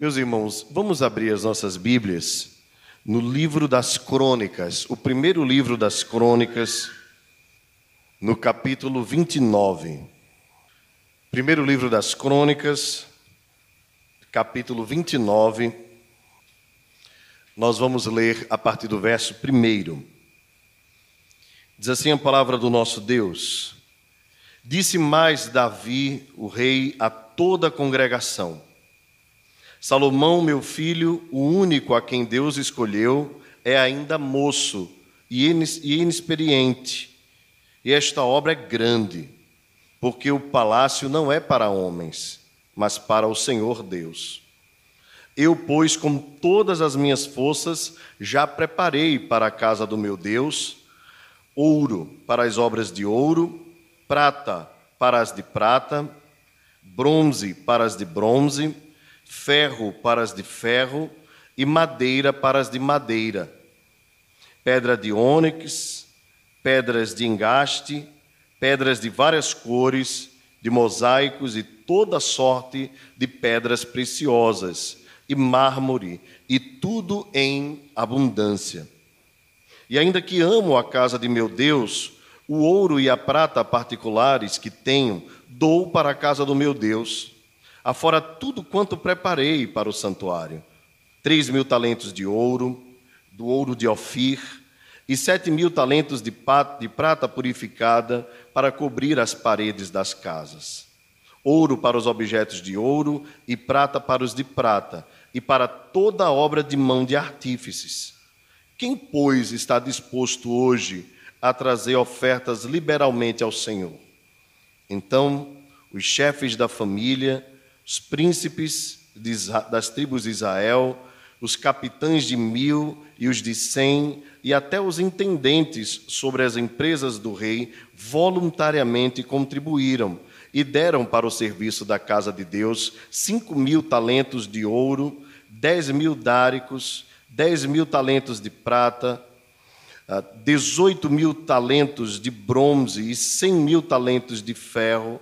Meus irmãos, vamos abrir as nossas Bíblias no livro das Crônicas, o primeiro livro das Crônicas, no capítulo 29. Primeiro livro das Crônicas, capítulo 29. Nós vamos ler a partir do verso 1. Diz assim a palavra do nosso Deus: Disse mais Davi, o rei, a toda a congregação: Salomão, meu filho, o único a quem Deus escolheu, é ainda moço e inexperiente. E esta obra é grande, porque o palácio não é para homens, mas para o Senhor Deus. Eu, pois, com todas as minhas forças, já preparei para a casa do meu Deus ouro para as obras de ouro, prata para as de prata, bronze para as de bronze, ferro para as de ferro e madeira para as de madeira, pedra de ônix, pedras de engaste, pedras de várias cores, de mosaicos e toda sorte de pedras preciosas, e mármore, e tudo em abundância. E ainda que amo a casa de meu Deus, o ouro e a prata particulares que tenho, dou para a casa do meu Deus afora tudo quanto preparei para o santuário: três mil talentos de ouro, do ouro de Ofir, e sete mil talentos de prata purificada para cobrir as paredes das casas. Ouro para os objetos de ouro e prata para os de prata, e para toda a obra de mão de artífices. Quem, pois, está disposto hoje a trazer ofertas liberalmente ao Senhor? Então, os chefes da família os príncipes das tribos de Israel, os capitães de mil e os de cem, e até os intendentes sobre as empresas do rei, voluntariamente contribuíram e deram para o serviço da casa de Deus cinco mil talentos de ouro, dez mil dáricos, dez mil talentos de prata, ah, dezoito mil talentos de bronze e cem mil talentos de ferro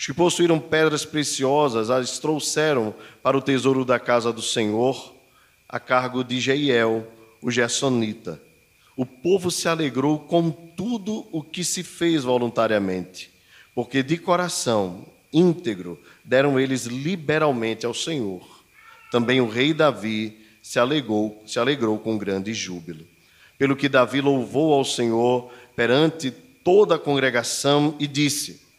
os que possuíram pedras preciosas as trouxeram para o tesouro da casa do Senhor, a cargo de Jeiel, o Gersonita. O povo se alegrou com tudo o que se fez voluntariamente, porque de coração íntegro deram eles liberalmente ao Senhor. Também o rei Davi se alegrou, se alegrou com grande júbilo. Pelo que Davi louvou ao Senhor perante toda a congregação e disse: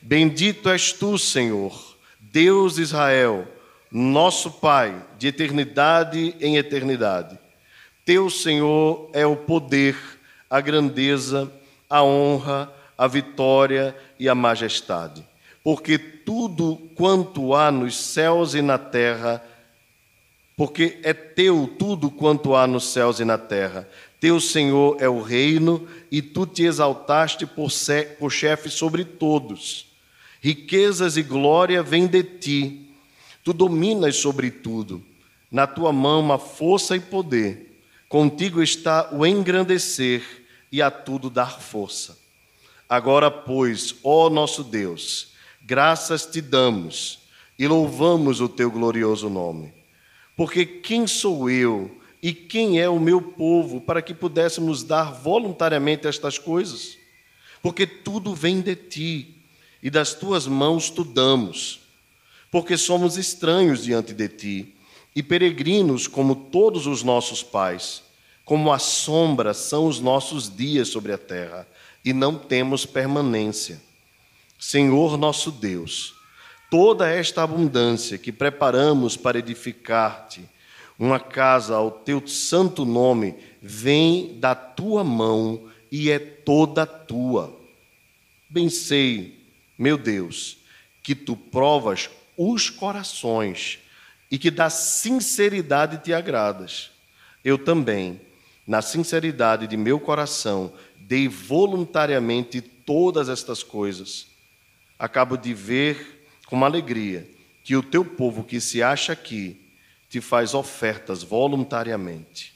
Bendito és tu, Senhor, Deus de Israel, nosso Pai, de eternidade em eternidade. Teu, Senhor, é o poder, a grandeza, a honra, a vitória e a majestade. Porque tudo quanto há nos céus e na terra, porque é teu tudo quanto há nos céus e na terra. Teu Senhor é o reino e tu te exaltaste por, chefe sobre todos. Riquezas e glória vêm de ti. Tu dominas sobre tudo. Na tua mão a força e poder. Contigo está o engrandecer e a tudo dar força. Agora, pois, ó nosso Deus, graças te damos e louvamos o teu glorioso nome. Porque quem sou eu e quem é o meu povo para que pudéssemos dar voluntariamente estas coisas? Porque tudo vem de ti e das tuas mãos tu damos, porque somos estranhos diante de ti e peregrinos como todos os nossos pais, como a sombra são os nossos dias sobre a terra, e não temos permanência. Senhor nosso Deus, toda esta abundância que preparamos para edificar-te, uma casa ao teu santo nome, vem da tua mão e é toda tua. Bem sei meu Deus, que tu provas os corações e que da sinceridade te agradas. Eu também, na sinceridade de meu coração, dei voluntariamente todas estas coisas. Acabo de ver com alegria que o teu povo que se acha aqui te faz ofertas voluntariamente.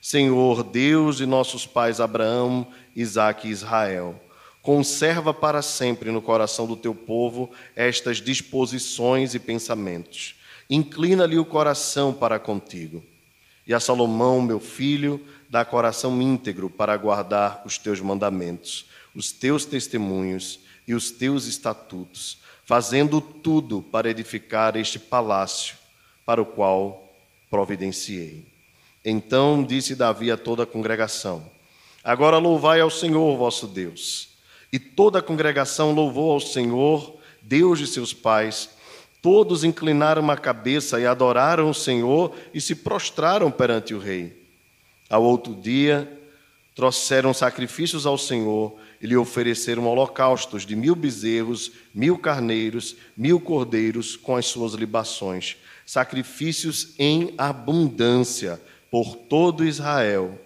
Senhor, Deus de nossos pais Abraão, Isaque e Israel, Conserva para sempre no coração do teu povo estas disposições e pensamentos, Inclina-lhe o coração para contigo. E a Salomão, meu filho, dá coração íntegro para guardar os teus mandamentos, os teus testemunhos e os teus estatutos, fazendo tudo para edificar este palácio para o qual providenciei. Então disse Davi a toda a congregação: Agora louvai ao Senhor vosso Deus. E toda a congregação louvou ao Senhor, Deus de seus pais. Todos inclinaram a cabeça e adoraram o Senhor e se prostraram perante o rei. Ao outro dia, trouxeram sacrifícios ao Senhor e lhe ofereceram holocaustos de mil bezerros, mil carneiros, mil cordeiros com as suas libações, sacrifícios em abundância por todo Israel.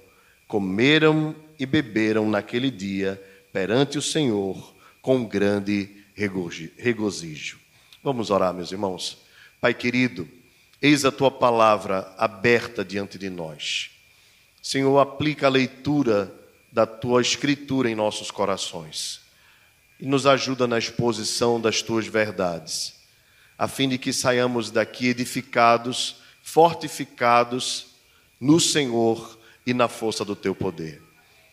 Comeram e beberam naquele dia perante o Senhor com grande regozijo. Vamos orar, meus irmãos. Pai querido, eis a tua palavra aberta diante de nós. Senhor, aplica a leitura da tua escritura em nossos corações e nos ajuda na exposição das tuas verdades, a fim de que saiamos daqui edificados, fortificados no Senhor e na força do teu poder.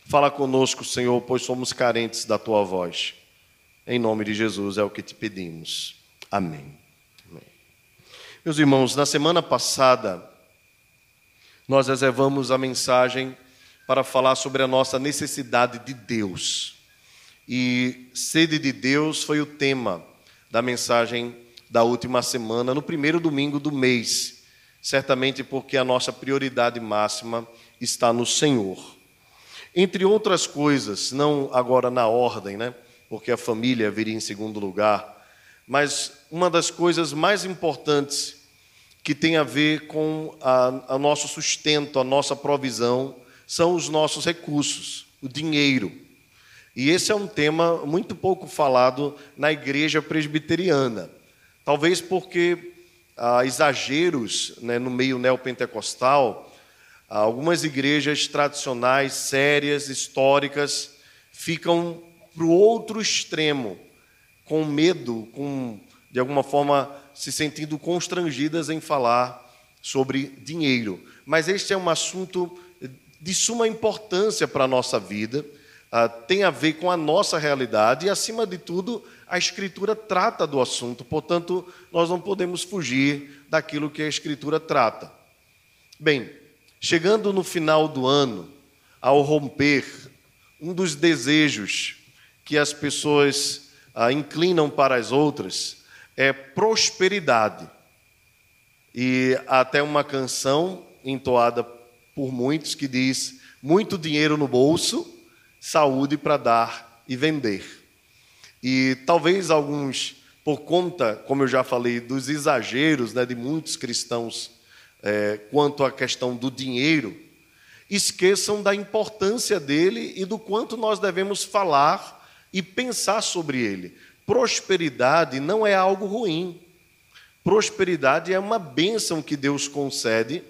Fala conosco, Senhor, pois somos carentes da tua voz. Em nome de Jesus é o que te pedimos. Amém. Amém. Meus irmãos, na semana passada, nós reservamos a mensagem para falar sobre a nossa necessidade de Deus. E sede de Deus foi o tema da mensagem da última semana, no primeiro domingo do mês, certamente porque a nossa prioridade máxima está no Senhor. Entre outras coisas, não agora na ordem, né? Porque a família viria em segundo lugar, mas uma das coisas mais importantes que tem a ver com o nosso sustento, a nossa provisão, são os nossos recursos, o dinheiro. E esse é um tema muito pouco falado na igreja presbiteriana. Talvez porque há exageros né, no meio neopentecostal, algumas igrejas tradicionais, sérias, históricas, ficam para o outro extremo, com medo, com, de alguma forma, se sentindo constrangidas em falar sobre dinheiro. Mas este é um assunto de suma importância para a nossa vida, uh, tem a ver com a nossa realidade e, acima de tudo, a Escritura trata do assunto, portanto, nós não podemos fugir daquilo que a Escritura trata. Bem, chegando no final do ano, ao romper, um dos desejos que as pessoas uh, inclinam para as outras é prosperidade. E até uma canção entoada por muitos que diz: muito dinheiro no bolso, saúde para dar e vender. E talvez alguns, por conta, como eu já falei, dos exageros né, de muitos cristãos é, quanto à questão do dinheiro, esqueçam da importância dele e do quanto nós devemos falar e pensar sobre ele. Prosperidade não é algo ruim. Prosperidade é uma bênção que Deus concede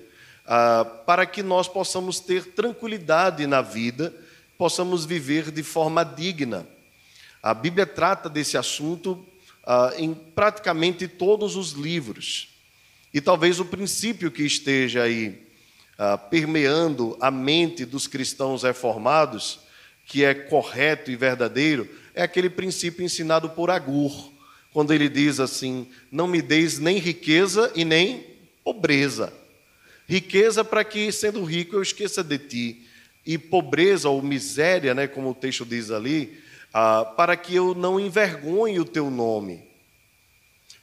ah, para que nós possamos ter tranquilidade na vida, possamos viver de forma digna. A Bíblia trata desse assunto ah, em praticamente todos os livros. E talvez o princípio que esteja aí ah, permeando a mente dos cristãos reformados, que é correto e verdadeiro, é aquele princípio ensinado por Agur, quando ele diz assim: Não me deis nem riqueza e nem pobreza Riqueza para que, sendo rico, eu esqueça de ti. E pobreza ou miséria, né, como o texto diz ali, ah, para que eu não envergonhe o teu nome.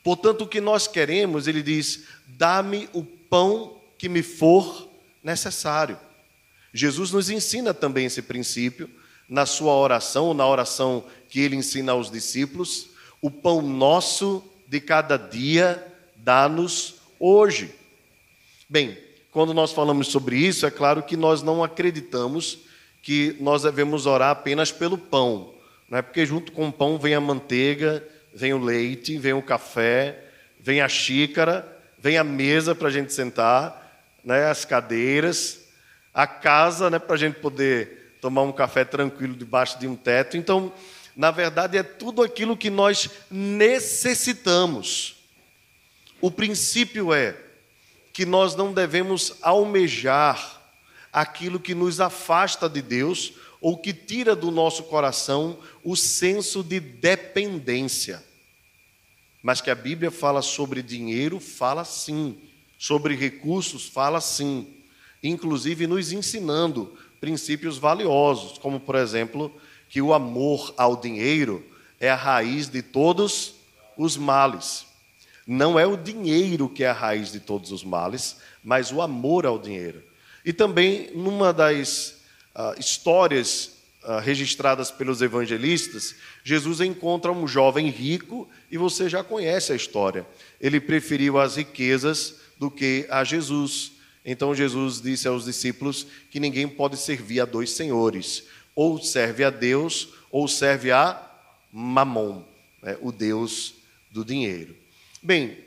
Portanto, o que nós queremos, ele diz: dá-me o pão que me for necessário. Jesus nos ensina também esse princípio na sua oração, na oração que ele ensina aos discípulos: o pão nosso de cada dia dá-nos hoje. Bem, quando nós falamos sobre isso, é claro que nós não acreditamos que nós devemos orar apenas pelo pão, não é porque junto com o pão vem a manteiga, vem o leite, vem o café, vem a xícara, vem a mesa para a gente sentar, né, as cadeiras, a casa né, para a gente poder tomar um café tranquilo debaixo de um teto. Então, na verdade, é tudo aquilo que nós necessitamos. o princípio é que nós não devemos almejar aquilo que nos afasta de Deus ou que tira do nosso coração o senso de dependência. Mas que a Bíblia fala sobre dinheiro, fala sim. Sobre recursos, fala sim. Inclusive nos ensinando princípios valiosos, como por exemplo, que o amor ao dinheiro é a raiz de todos os males. Não é o dinheiro que é a raiz de todos os males, mas o amor ao dinheiro. E também, numa das uh, histórias registradas pelos evangelistas, Jesus encontra um jovem rico e você já conhece a história. Ele preferiu as riquezas do que a Jesus. Então Jesus disse aos discípulos que ninguém pode servir a dois senhores, ou serve a Deus ou serve a Mamon, né, o Deus do dinheiro. Bem,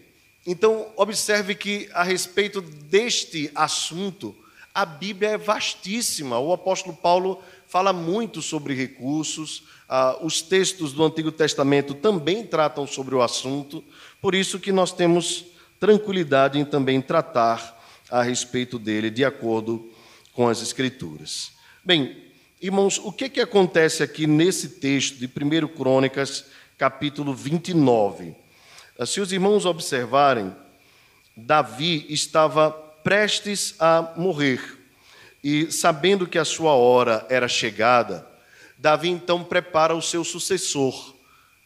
então observe que a respeito deste assunto, a Bíblia é vastíssima. O apóstolo Paulo fala muito sobre recursos, ah, os textos do Antigo Testamento também tratam sobre o assunto, por isso que nós temos tranquilidade em também tratar a respeito dele, de acordo com as Escrituras. Bem, irmãos, o que, que acontece aqui nesse texto de 1 Crônicas, capítulo 29? Se os irmãos observarem, Davi estava prestes a morrer. E sabendo que a sua hora era chegada, Davi então prepara o seu sucessor.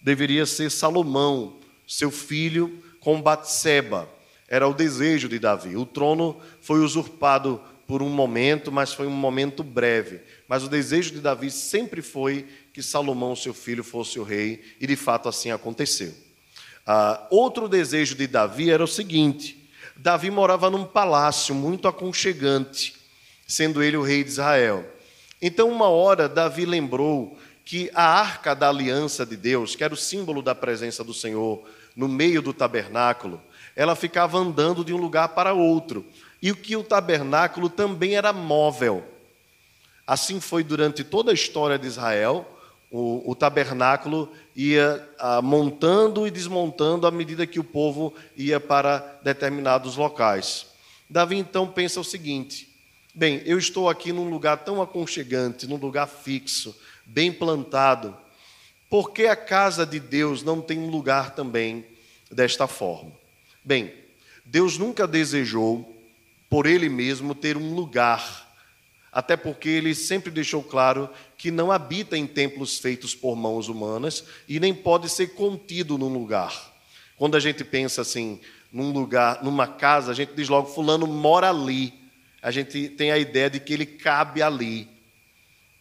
Deveria ser Salomão, seu filho, com Batseba. Era o desejo de Davi. O trono foi usurpado por um momento, mas foi um momento breve. Mas o desejo de Davi sempre foi que Salomão, seu filho, fosse o rei, e de fato assim aconteceu. Ah, outro desejo de Davi era o seguinte: Davi morava num palácio muito aconchegante, sendo ele o rei de Israel. Então, uma hora, Davi lembrou que a arca da aliança de Deus, que era o símbolo da presença do Senhor no meio do tabernáculo, ela ficava andando de um lugar para outro. E que o tabernáculo também era móvel. Assim foi durante toda a história de Israel. O, o tabernáculo ia ah, montando e desmontando à medida que o povo ia para determinados locais. Davi então pensa o seguinte: bem, eu estou aqui num lugar tão aconchegante, num lugar fixo, bem plantado, por que a casa de Deus não tem um lugar também desta forma? Bem, Deus nunca desejou por Ele mesmo ter um lugar até porque ele sempre deixou claro que não habita em templos feitos por mãos humanas e nem pode ser contido num lugar. Quando a gente pensa assim, num lugar, numa casa, a gente diz logo, Fulano mora ali. A gente tem a ideia de que ele cabe ali,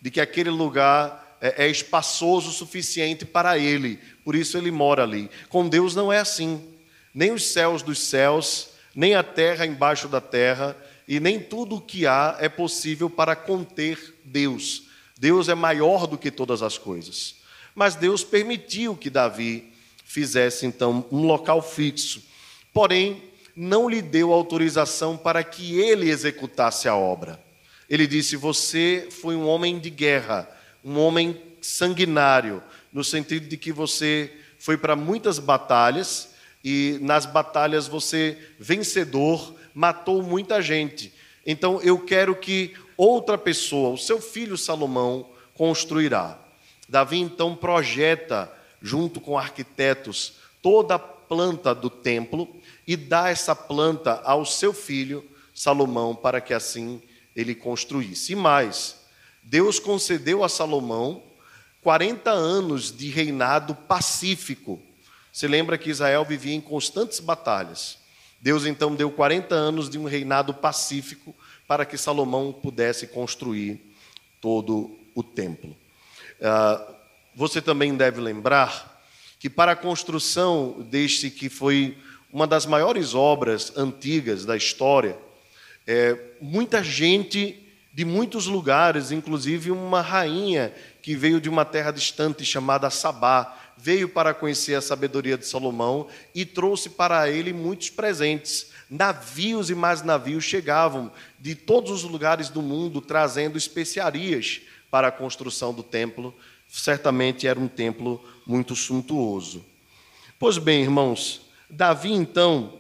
de que aquele lugar é, é espaçoso o suficiente para ele, por isso ele mora ali. Com Deus não é assim. Nem os céus dos céus, nem a terra embaixo da terra, e nem tudo o que há é possível para conter Deus. Deus é maior do que todas as coisas. Mas Deus permitiu que Davi fizesse então um local fixo. Porém, não lhe deu autorização para que ele executasse a obra. Ele disse: Você foi um homem de guerra, um homem sanguinário, no sentido de que você foi para muitas batalhas e nas batalhas você vencedor matou muita gente. Então eu quero que outra pessoa, o seu filho Salomão, construirá. Davi então projeta, junto com arquitetos, toda a planta do templo e dá essa planta ao seu filho Salomão para que assim ele construísse. E mais, Deus concedeu a Salomão 40 anos de reinado pacífico. Se lembra que Israel vivia em constantes batalhas. Deus então deu 40 anos de um reinado pacífico para que Salomão pudesse construir todo o templo. Ah, você também deve lembrar que para a construção deste que foi uma das maiores obras antigas da história, é, muita gente de muitos lugares, inclusive uma rainha que veio de uma terra distante chamada Sabá, veio para conhecer a sabedoria de Salomão e trouxe para ele muitos presentes. Navios e mais navios chegavam de todos os lugares do mundo trazendo especiarias para a construção do templo. Certamente era um templo muito suntuoso. Pois bem, irmãos, Davi então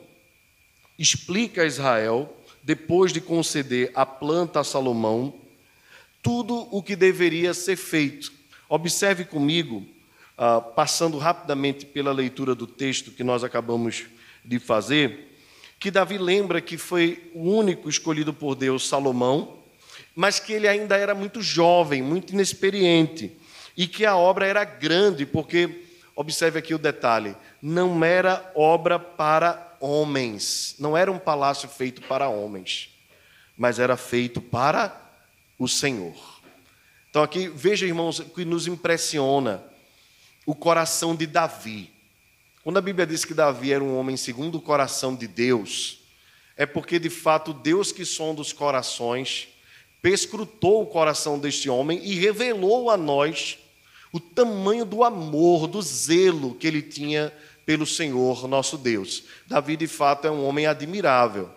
explica a Israel, depois de conceder a planta a Salomão, tudo o que deveria ser feito. Observe comigo, uh, passando rapidamente pela leitura do texto que nós acabamos de fazer, que Davi lembra que foi o único escolhido por Deus, Salomão, mas que ele ainda era muito jovem, muito inexperiente, e que a obra era grande, porque, observe aqui o detalhe, não era obra para homens, não era um palácio feito para homens, mas era feito para o Senhor. Então, aqui, veja, irmãos, que nos impressiona o coração de Davi. Quando a Bíblia diz que Davi era um homem segundo o coração de Deus, é porque de fato Deus que sonda os corações, perscrutou o coração deste homem e revelou a nós o tamanho do amor, do zelo que ele tinha pelo Senhor nosso Deus. Davi, de fato, é um homem admirável.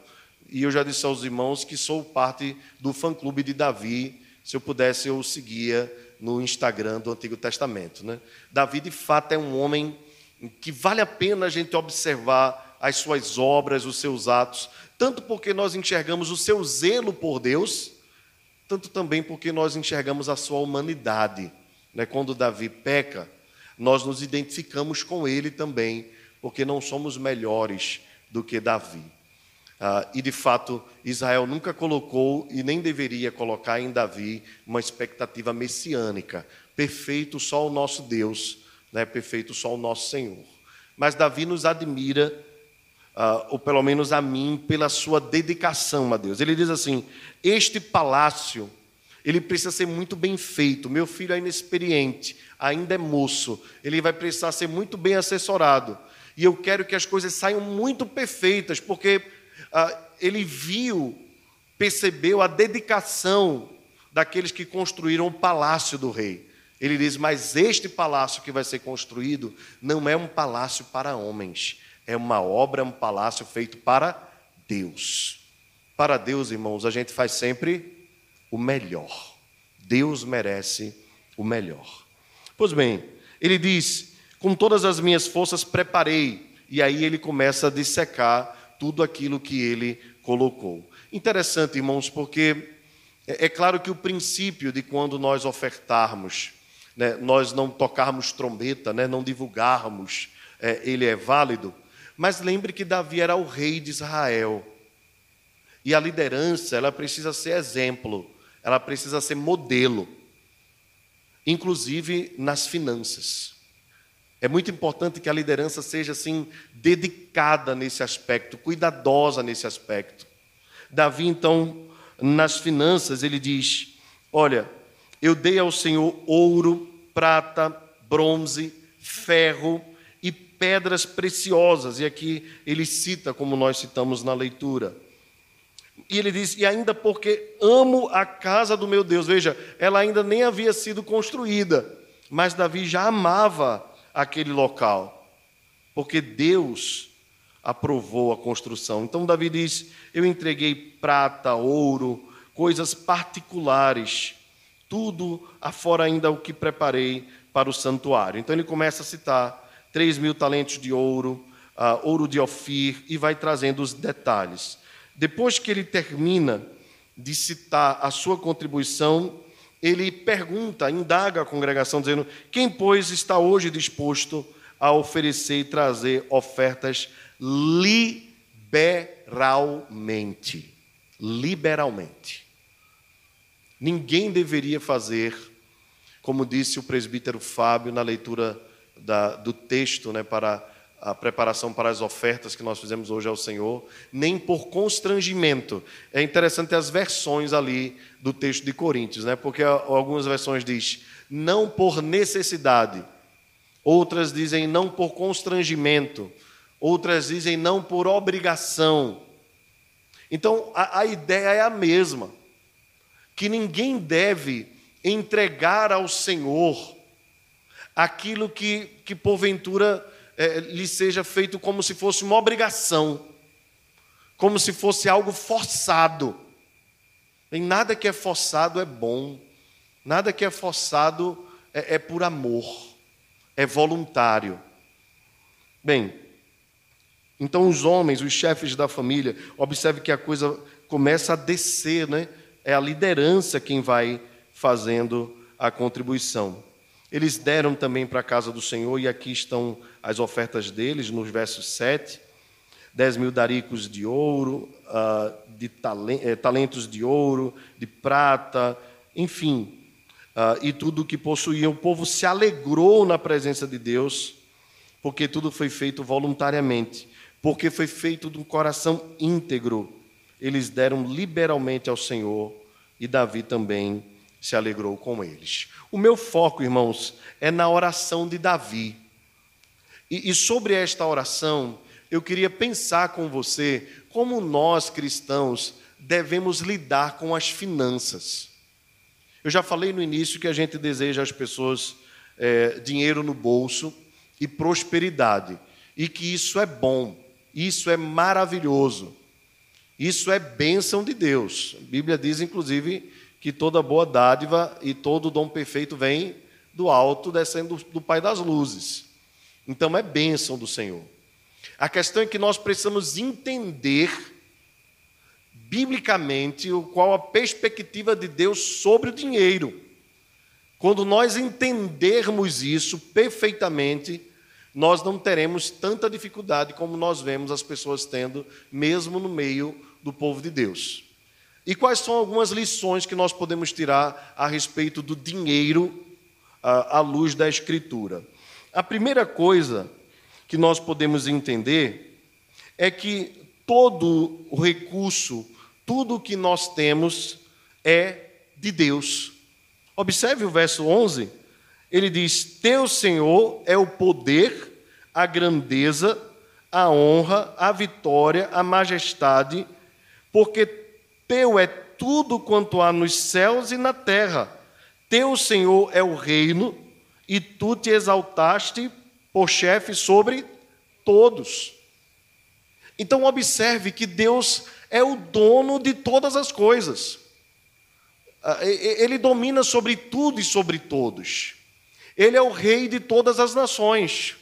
E eu já disse aos irmãos que sou parte do fã-clube de Davi. Se eu pudesse, eu o seguia no Instagram do Antigo Testamento. Né? Davi, de fato, é um homem que vale a pena a gente observar as suas obras, os seus atos, tanto porque nós enxergamos o seu zelo por Deus, tanto também porque nós enxergamos a sua humanidade. Né? Quando Davi peca, nós nos identificamos com ele também, porque não somos melhores do que Davi. Ah, e de fato, Israel nunca colocou e nem deveria colocar em Davi uma expectativa messiânica. Perfeito só o nosso Deus né, perfeito só o nosso Senhor. Mas Davi nos admira, uh, ou pelo menos a mim, pela sua dedicação a Deus. Ele diz assim: Este palácio, ele precisa ser muito bem feito. Meu filho é inexperiente, ainda é moço, ele vai precisar ser muito bem assessorado. E eu quero que as coisas saiam muito perfeitas, porque ele viu, percebeu a dedicação daqueles que construíram o palácio do rei. Ele diz: Mas este palácio que vai ser construído não é um palácio para homens, é uma obra, um palácio feito para Deus. Para Deus, irmãos, a gente faz sempre o melhor. Deus merece o melhor. Pois bem, ele diz: Com todas as minhas forças preparei. E aí ele começa a dissecar tudo aquilo que ele colocou. Interessante, irmãos, porque é, é claro que o princípio de quando nós ofertarmos né, nós não tocarmos trombeta, né, não divulgarmos, é, ele é válido. Mas lembre que Davi era o rei de Israel. E a liderança, ela precisa ser exemplo, ela precisa ser modelo, inclusive nas finanças. É muito importante que a liderança seja assim dedicada nesse aspecto, cuidadosa nesse aspecto. Davi então, nas finanças, ele diz: "Olha, eu dei ao Senhor ouro, prata, bronze, ferro e pedras preciosas. E aqui ele cita, como nós citamos na leitura. E ele diz: E ainda porque amo a casa do meu Deus. Veja, ela ainda nem havia sido construída, mas Davi já amava aquele local, porque Deus aprovou a construção. Então Davi diz: Eu entreguei prata, ouro, coisas particulares tudo afora ainda o que preparei para o santuário. Então ele começa a citar 3 mil talentos de ouro, uh, ouro de Ofir, e vai trazendo os detalhes. Depois que ele termina de citar a sua contribuição, ele pergunta, indaga a congregação, dizendo: Quem, pois, está hoje disposto a oferecer e trazer ofertas liberalmente? Liberalmente. Ninguém deveria fazer, como disse o presbítero Fábio na leitura da, do texto né, para a preparação para as ofertas que nós fizemos hoje ao Senhor, nem por constrangimento. É interessante as versões ali do texto de Coríntios, né? porque algumas versões diz não por necessidade, outras dizem não por constrangimento, outras dizem não por obrigação. Então a, a ideia é a mesma que ninguém deve entregar ao Senhor aquilo que, que porventura é, lhe seja feito como se fosse uma obrigação, como se fosse algo forçado. Em nada que é forçado é bom, nada que é forçado é, é por amor, é voluntário. Bem, Então, os homens, os chefes da família, observe que a coisa começa a descer, né? É a liderança quem vai fazendo a contribuição. Eles deram também para a casa do Senhor, e aqui estão as ofertas deles, nos versos 7. 10 mil daricos de ouro, uh, de eh, talentos de ouro, de prata, enfim, uh, e tudo o que possuíam. O povo se alegrou na presença de Deus, porque tudo foi feito voluntariamente porque foi feito de um coração íntegro. Eles deram liberalmente ao Senhor e Davi também se alegrou com eles. O meu foco, irmãos, é na oração de Davi. E, e sobre esta oração, eu queria pensar com você como nós cristãos devemos lidar com as finanças. Eu já falei no início que a gente deseja às pessoas é, dinheiro no bolso e prosperidade, e que isso é bom. Isso é maravilhoso. Isso é bênção de Deus. A Bíblia diz, inclusive, que toda boa dádiva e todo dom perfeito vem do alto, descendo do Pai das luzes. Então é bênção do Senhor. A questão é que nós precisamos entender biblicamente qual a perspectiva de Deus sobre o dinheiro. Quando nós entendermos isso perfeitamente, nós não teremos tanta dificuldade como nós vemos as pessoas tendo, mesmo no meio do povo de Deus. E quais são algumas lições que nós podemos tirar a respeito do dinheiro à luz da Escritura? A primeira coisa que nós podemos entender é que todo o recurso, tudo o que nós temos é de Deus. Observe o verso 11 ele diz: Teu Senhor é o poder, a grandeza, a honra, a vitória, a majestade, porque teu é tudo quanto há nos céus e na terra. Teu Senhor é o reino, e tu te exaltaste por chefe sobre todos. Então, observe que Deus é o dono de todas as coisas. Ah, ele domina sobre tudo e sobre todos. Ele é o rei de todas as nações.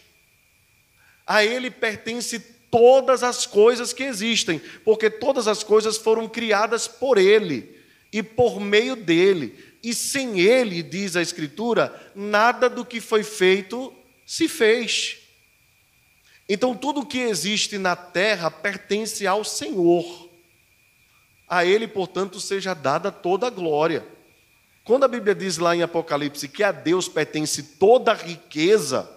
A ele pertence todas as coisas que existem, porque todas as coisas foram criadas por ele e por meio dele. E sem ele, diz a Escritura, nada do que foi feito se fez. Então, tudo que existe na terra pertence ao Senhor. A Ele, portanto, seja dada toda a glória. Quando a Bíblia diz lá em Apocalipse que a Deus pertence toda a riqueza,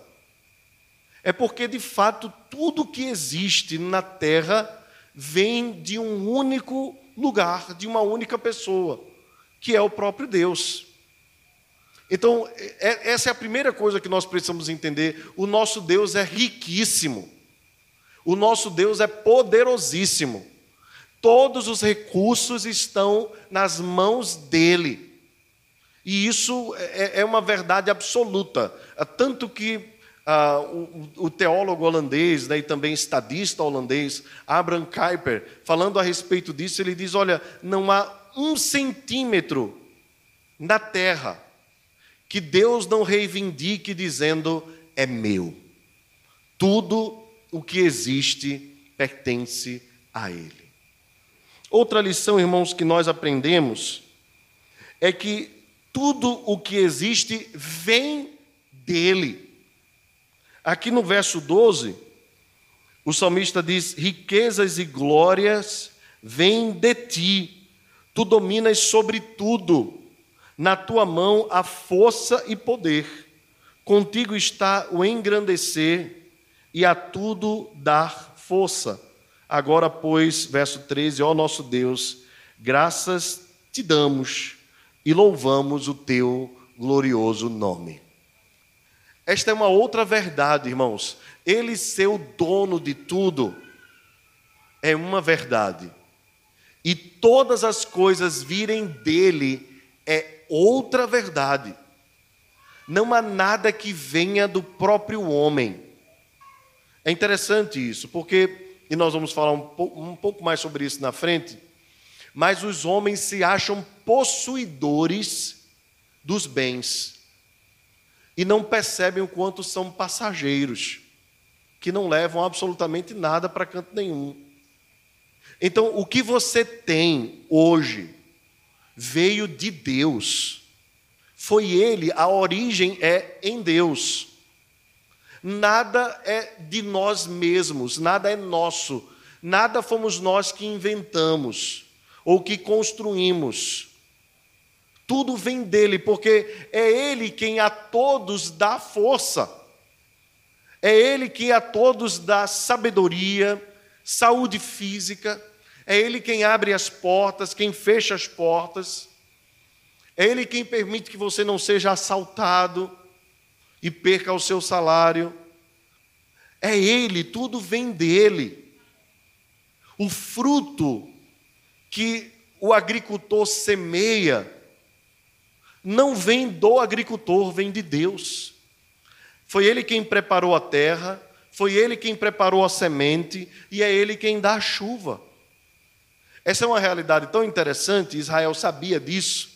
é porque de fato tudo que existe na terra vem de um único lugar, de uma única pessoa, que é o próprio Deus. Então, é, essa é a primeira coisa que nós precisamos entender. O nosso Deus é riquíssimo. O nosso Deus é poderosíssimo. Todos os recursos estão nas mãos dele. E isso é, é uma verdade absoluta. É tanto que ah, o, o, teólogo holandês né, e também estadista holandês, Abraham Kuyper, falando a respeito disso, ele diz: olha, não há um centímetro na terra que Deus não reivindique dizendo é meu. Tudo o que existe pertence a Ele. Outra lição, irmãos, que nós aprendemos é que tudo o que existe vem dele. Aqui no verso 12, o salmista diz: riquezas e glórias vêm de ti, tu dominas sobre tudo, na tua mão há força e poder, contigo está o engrandecer e a tudo dar força. Agora, pois, verso 13: ó nosso Deus, graças te damos e louvamos o teu glorioso nome. Esta é uma outra verdade, irmãos. Ele ser o dono de tudo é uma verdade. E todas as coisas virem dele é outra verdade. Não há nada que venha do próprio homem. É interessante isso, porque, e nós vamos falar um pouco, um pouco mais sobre isso na frente, mas os homens se acham possuidores dos bens e não percebem o quanto são passageiros. que não levam absolutamente nada para canto nenhum. Então, o que você tem hoje veio de Deus. Foi Ele, a origem é em Deus. Nada é de nós mesmos, nada é nosso, nada fomos nós que inventamos ou que construímos. Tudo vem dele, porque é ele quem a todos dá força. É ele quem a todos dá sabedoria, saúde física. É ele quem abre as portas, quem fecha as portas. É ele quem permite que você não seja assaltado e perca o seu salário. É Ele, tudo vem dele. O fruto que o agricultor semeia não vem do agricultor, vem de Deus. Foi Ele quem preparou a terra, foi Ele quem preparou a semente e é Ele quem dá a chuva. Essa é uma realidade tão interessante, Israel sabia disso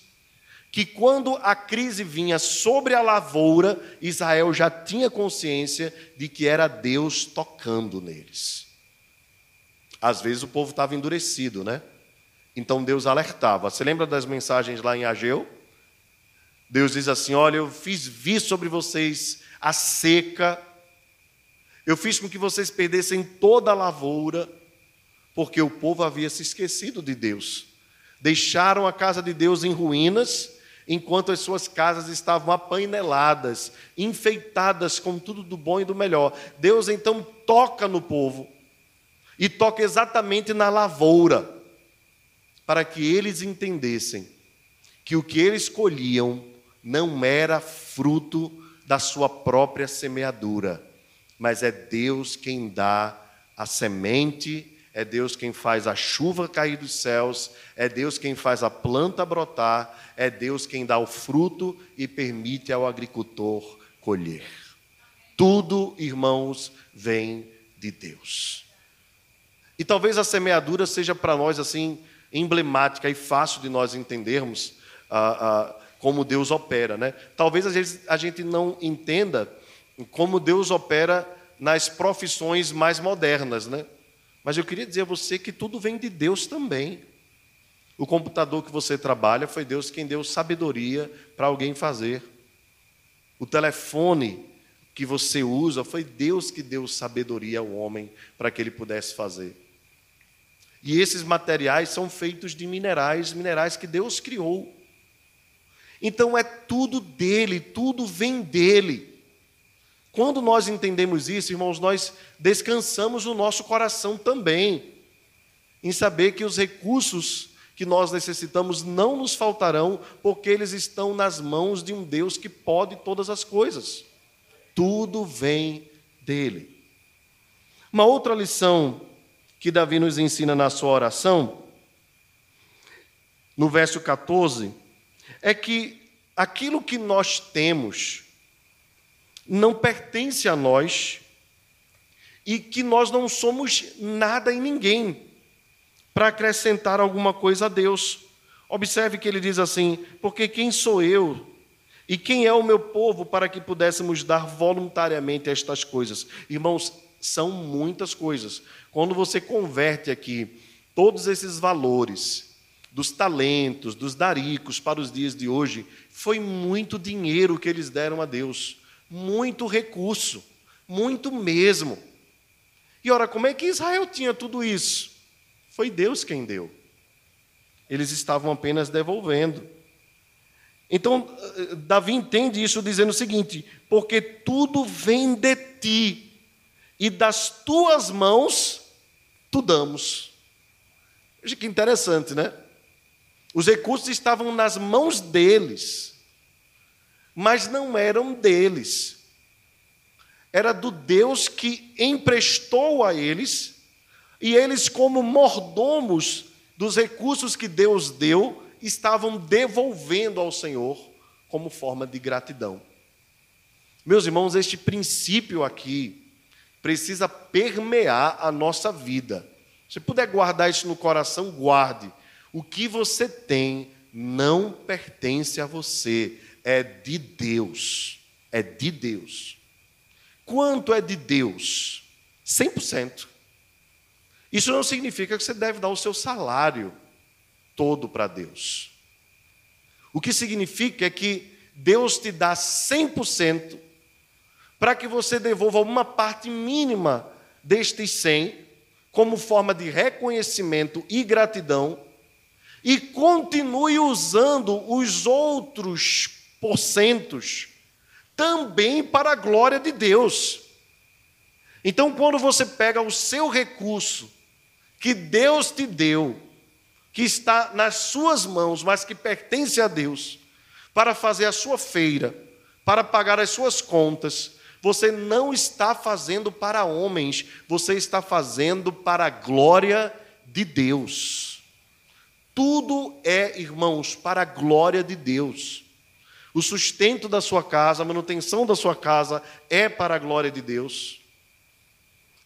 que quando a crise vinha sobre a lavoura, Israel já tinha consciência de que era Deus tocando neles. Às vezes o povo estava endurecido, né? Então Deus alertava. Você lembra das mensagens lá em Ageu? Deus diz assim: Olha, eu fiz vir sobre vocês a seca, eu fiz com que vocês perdessem toda a lavoura, porque o povo havia se esquecido de Deus. Deixaram a casa de Deus em ruínas enquanto as suas casas estavam apaineladas, enfeitadas com tudo do bom e do melhor. Deus então toca no povo e toca exatamente na lavoura, para que eles entendessem que o que eles colhiam não era fruto da sua própria semeadura, mas é Deus quem dá a semente é Deus quem faz a chuva cair dos céus, é Deus quem faz a planta brotar, é Deus quem dá o fruto e permite ao agricultor colher. Tudo, irmãos, vem de Deus. E talvez a semeadura seja para nós assim emblemática e fácil de nós entendermos ah, ah, como Deus opera, né? Talvez às vezes a gente não entenda como Deus opera nas profissões mais modernas, né? Mas eu queria dizer a você que tudo vem de Deus também. O computador que você trabalha foi Deus quem deu sabedoria para alguém fazer. O telefone que você usa foi Deus que deu sabedoria ao homem para que ele pudesse fazer. E esses materiais são feitos de minerais, minerais que Deus criou. Então é tudo dele, tudo vem dele. Quando nós entendemos isso, irmãos, nós descansamos no nosso coração também, em saber que os recursos que nós necessitamos não nos faltarão, porque eles estão nas mãos de um Deus que pode todas as coisas. Tudo vem dele. Uma outra lição que Davi nos ensina na sua oração, no verso 14, é que aquilo que nós temos, não pertence a nós e que nós não somos nada em ninguém para acrescentar alguma coisa a Deus. Observe que ele diz assim: porque quem sou eu e quem é o meu povo para que pudéssemos dar voluntariamente estas coisas? Irmãos, são muitas coisas. Quando você converte aqui todos esses valores, dos talentos, dos daricos para os dias de hoje, foi muito dinheiro que eles deram a Deus muito recurso, muito mesmo. E ora, como é que Israel tinha tudo isso? Foi Deus quem deu. Eles estavam apenas devolvendo. Então, Davi entende isso dizendo o seguinte: porque tudo vem de ti, e das tuas mãos tu damos. Veja que interessante, né? Os recursos estavam nas mãos deles mas não eram deles. Era do Deus que emprestou a eles, e eles, como mordomos dos recursos que Deus deu, estavam devolvendo ao Senhor como forma de gratidão. Meus irmãos, este princípio aqui precisa permear a nossa vida. Se puder guardar isso no coração, guarde. O que você tem não pertence a você, é de Deus. É de Deus. Quanto é de Deus? 100%. Isso não significa que você deve dar o seu salário todo para Deus. O que significa é que Deus te dá 100% para que você devolva uma parte mínima destes 100 como forma de reconhecimento e gratidão e continue usando os outros porcentos também para a glória de Deus. Então, quando você pega o seu recurso que Deus te deu, que está nas suas mãos, mas que pertence a Deus, para fazer a sua feira, para pagar as suas contas, você não está fazendo para homens, você está fazendo para a glória de Deus. Tudo é, irmãos, para a glória de Deus. O sustento da sua casa, a manutenção da sua casa é para a glória de Deus.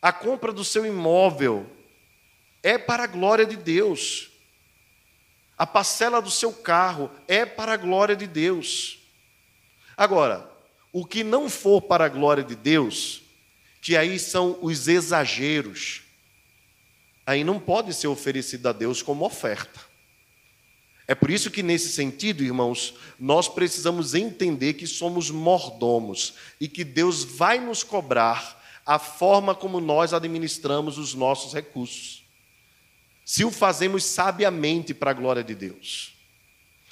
A compra do seu imóvel é para a glória de Deus. A parcela do seu carro é para a glória de Deus. Agora, o que não for para a glória de Deus, que aí são os exageros, aí não pode ser oferecido a Deus como oferta. É por isso que, nesse sentido, irmãos, nós precisamos entender que somos mordomos e que Deus vai nos cobrar a forma como nós administramos os nossos recursos. Se o fazemos sabiamente para a glória de Deus.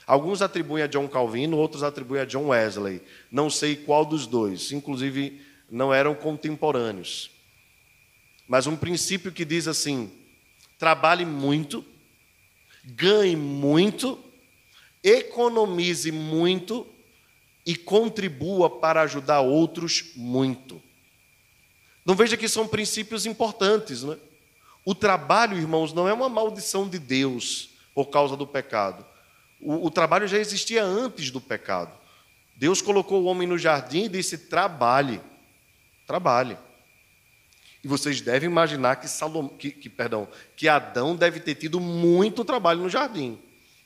Alguns atribuem a John Calvino, outros atribuem a John Wesley. Não sei qual dos dois, inclusive não eram contemporâneos. Mas um princípio que diz assim: trabalhe muito ganhe muito, economize muito e contribua para ajudar outros muito. Não veja que são princípios importantes, né? O trabalho, irmãos, não é uma maldição de Deus por causa do pecado. O, o trabalho já existia antes do pecado. Deus colocou o homem no jardim e disse: trabalhe, trabalhe. E vocês devem imaginar que, Salom, que, que, perdão, que Adão deve ter tido muito trabalho no jardim,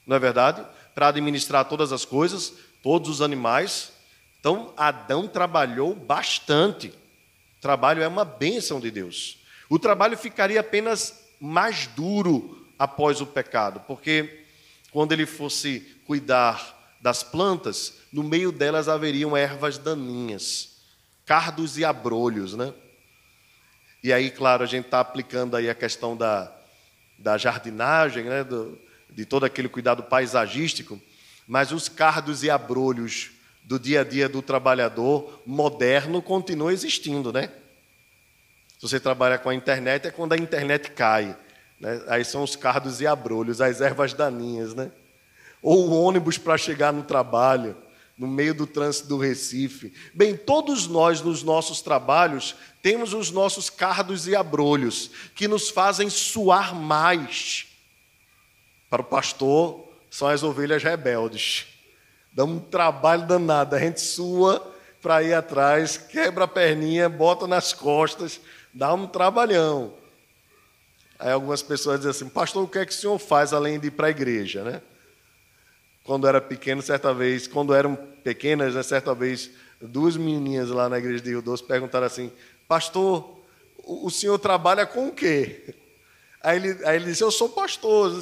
não é verdade? Para administrar todas as coisas, todos os animais. Então, Adão trabalhou bastante. trabalho é uma bênção de Deus. O trabalho ficaria apenas mais duro após o pecado, porque quando ele fosse cuidar das plantas, no meio delas haveriam ervas daninhas, cardos e abrolhos, né? E aí, claro, a gente está aplicando aí a questão da, da jardinagem, né, do, de todo aquele cuidado paisagístico, mas os cardos e abrolhos do dia a dia do trabalhador moderno continuam existindo, né? Se você trabalha com a internet, é quando a internet cai. Né? Aí são os cardos e abrolhos, as ervas daninhas, né? Ou o ônibus para chegar no trabalho no meio do trânsito do Recife. Bem, todos nós nos nossos trabalhos temos os nossos cardos e abrolhos que nos fazem suar mais. Para o pastor, são as ovelhas rebeldes. Dá um trabalho danado, a gente sua para ir atrás, quebra a perninha, bota nas costas, dá um trabalhão. Aí algumas pessoas dizem assim, pastor, o que é que o senhor faz além de ir para a igreja, né? Quando era pequeno, certa vez, quando eram pequenas, né, certa vez, duas menininhas lá na igreja de Rio Doce perguntaram assim: Pastor, o senhor trabalha com o quê? Aí ele, aí ele disse: Eu sou pastor,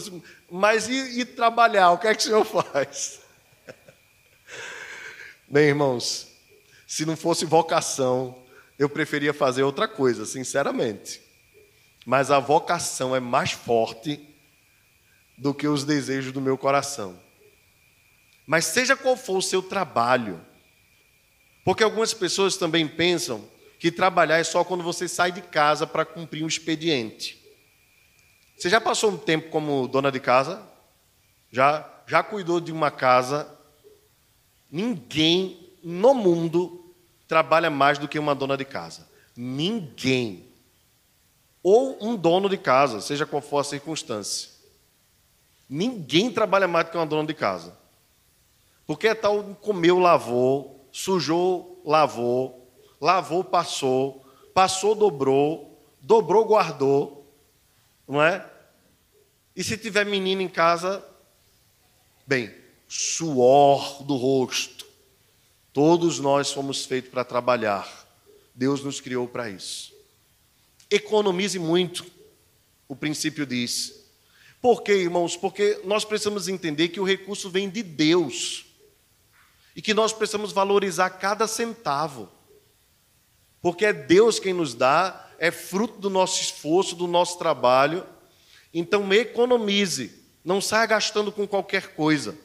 mas e, e trabalhar? O que é que o senhor faz? Bem, irmãos, se não fosse vocação, eu preferia fazer outra coisa, sinceramente. Mas a vocação é mais forte do que os desejos do meu coração. Mas seja qual for o seu trabalho, porque algumas pessoas também pensam que trabalhar é só quando você sai de casa para cumprir um expediente. Você já passou um tempo como dona de casa? Já, já cuidou de uma casa? Ninguém no mundo trabalha mais do que uma dona de casa. Ninguém. Ou um dono de casa, seja qual for a circunstância. Ninguém trabalha mais do que uma dona de casa. Porque é tal comeu, lavou, sujou, lavou, lavou, passou, passou, dobrou, dobrou, guardou, não é? E se tiver menino em casa, bem, suor do rosto. Todos nós fomos feitos para trabalhar. Deus nos criou para isso. economize muito, o princípio diz. Por quê, irmãos? Porque nós precisamos entender que o recurso vem de Deus e que nós precisamos valorizar cada centavo, porque é Deus quem nos dá, é fruto do nosso esforço, do nosso trabalho. Então, economize, não saia gastando com qualquer coisa.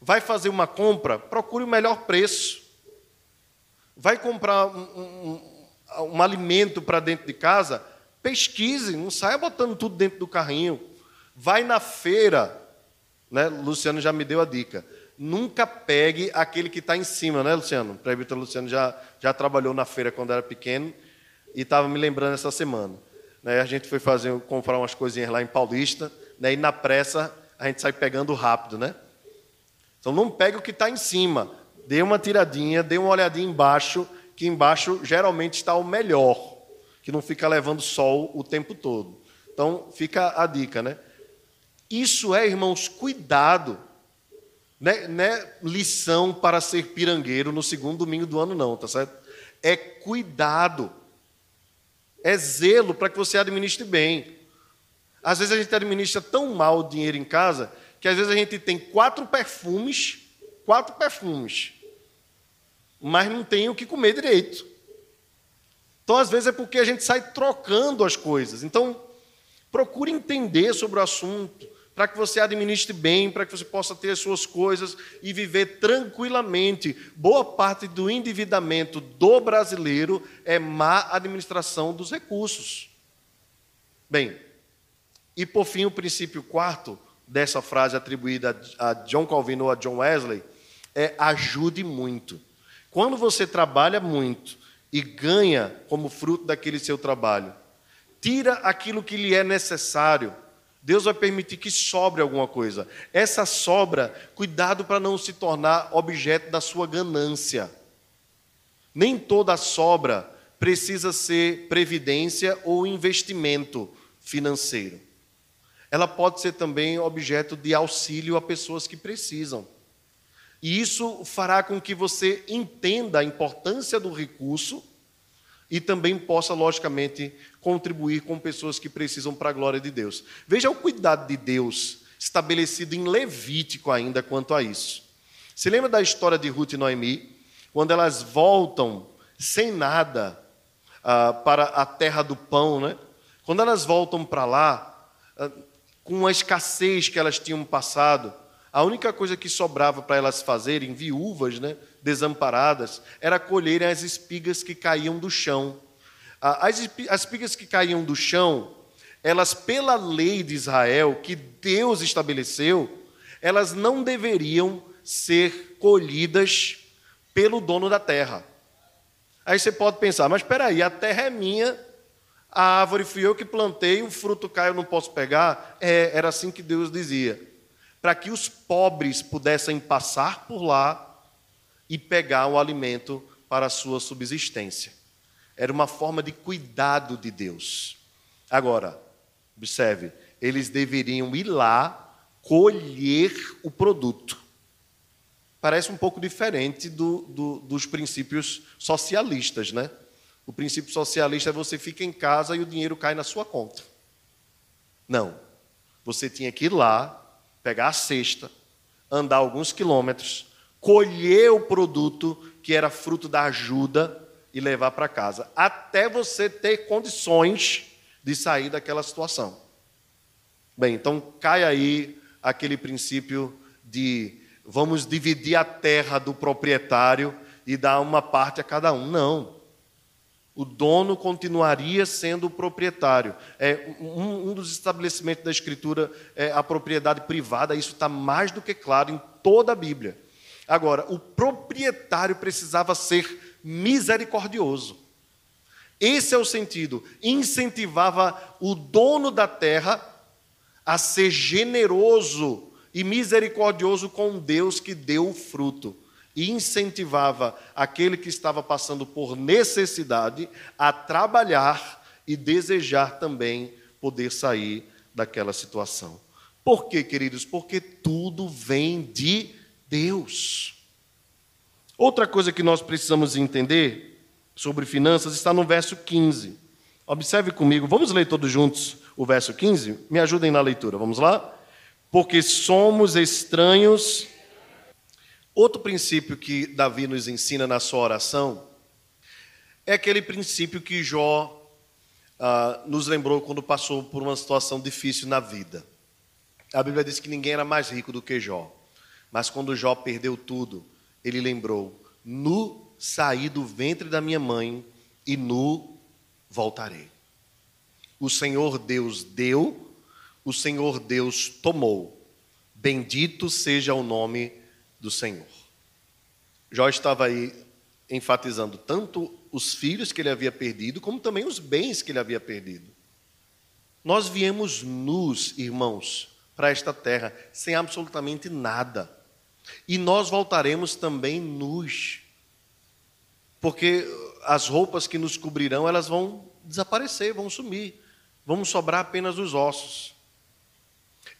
Vai fazer uma compra, procure o melhor preço. Vai comprar um, um, um alimento para dentro de casa, pesquise, não saia botando tudo dentro do carrinho. Vai na feira, né? Luciano já me deu a dica. Nunca pegue aquele que está em cima, né, Luciano? O presbítero Luciano já, já trabalhou na feira quando era pequeno e estava me lembrando essa semana. Né, a gente foi fazer, comprar umas coisinhas lá em Paulista, né, e na pressa a gente sai pegando rápido, né? Então não pegue o que está em cima, dê uma tiradinha, dê uma olhadinha embaixo, que embaixo geralmente está o melhor, que não fica levando sol o tempo todo. Então fica a dica, né? Isso é, irmãos, cuidado. Não é, não é lição para ser pirangueiro no segundo domingo do ano, não, tá certo? É cuidado. É zelo para que você administre bem. Às vezes a gente administra tão mal o dinheiro em casa que às vezes a gente tem quatro perfumes, quatro perfumes, mas não tem o que comer direito. Então, às vezes, é porque a gente sai trocando as coisas. Então, procure entender sobre o assunto, para que você administre bem, para que você possa ter as suas coisas e viver tranquilamente. Boa parte do endividamento do brasileiro é má administração dos recursos. Bem, e por fim, o princípio quarto dessa frase atribuída a John Calvin ou a John Wesley é ajude muito. Quando você trabalha muito e ganha como fruto daquele seu trabalho, tira aquilo que lhe é necessário Deus vai permitir que sobre alguma coisa. Essa sobra, cuidado para não se tornar objeto da sua ganância. Nem toda sobra precisa ser previdência ou investimento financeiro. Ela pode ser também objeto de auxílio a pessoas que precisam. E isso fará com que você entenda a importância do recurso e também possa, logicamente, contribuir com pessoas que precisam para a glória de Deus. Veja o cuidado de Deus estabelecido em Levítico ainda quanto a isso. Se lembra da história de Ruth e Noemi, quando elas voltam sem nada ah, para a terra do pão, né? Quando elas voltam para lá, ah, com a escassez que elas tinham passado, a única coisa que sobrava para elas fazerem, viúvas, né? desamparadas, era colherem as espigas que caíam do chão. As espigas que caíam do chão, elas, pela lei de Israel, que Deus estabeleceu, elas não deveriam ser colhidas pelo dono da terra. Aí você pode pensar, mas espera aí, a terra é minha, a árvore fui eu que plantei, o fruto cai, eu não posso pegar. É, era assim que Deus dizia. Para que os pobres pudessem passar por lá e pegar o alimento para a sua subsistência. Era uma forma de cuidado de Deus. Agora, observe, eles deveriam ir lá colher o produto. Parece um pouco diferente do, do, dos princípios socialistas, né? O princípio socialista é você fica em casa e o dinheiro cai na sua conta. Não. Você tinha que ir lá, pegar a cesta, andar alguns quilômetros, colher o produto que era fruto da ajuda e levar para casa, até você ter condições de sair daquela situação. Bem, então cai aí aquele princípio de vamos dividir a terra do proprietário e dar uma parte a cada um. Não. O dono continuaria sendo o proprietário. É, um, um dos estabelecimentos da Escritura é a propriedade privada, isso está mais do que claro em toda a Bíblia. Agora, o proprietário precisava ser misericordioso. Esse é o sentido. Incentivava o dono da terra a ser generoso e misericordioso com Deus que deu o fruto. E incentivava aquele que estava passando por necessidade a trabalhar e desejar também poder sair daquela situação. Por quê, queridos? Porque tudo vem de Deus. Outra coisa que nós precisamos entender sobre finanças está no verso 15. Observe comigo, vamos ler todos juntos o verso 15? Me ajudem na leitura, vamos lá? Porque somos estranhos. Outro princípio que Davi nos ensina na sua oração é aquele princípio que Jó ah, nos lembrou quando passou por uma situação difícil na vida. A Bíblia diz que ninguém era mais rico do que Jó. Mas quando Jó perdeu tudo, ele lembrou: Nu saí do ventre da minha mãe e nu voltarei. O Senhor Deus deu, o Senhor Deus tomou. Bendito seja o nome do Senhor. Jó estava aí enfatizando tanto os filhos que ele havia perdido, como também os bens que ele havia perdido. Nós viemos nus, irmãos, para esta terra, sem absolutamente nada. E nós voltaremos também nus. Porque as roupas que nos cobrirão, elas vão desaparecer, vão sumir. Vão sobrar apenas os ossos.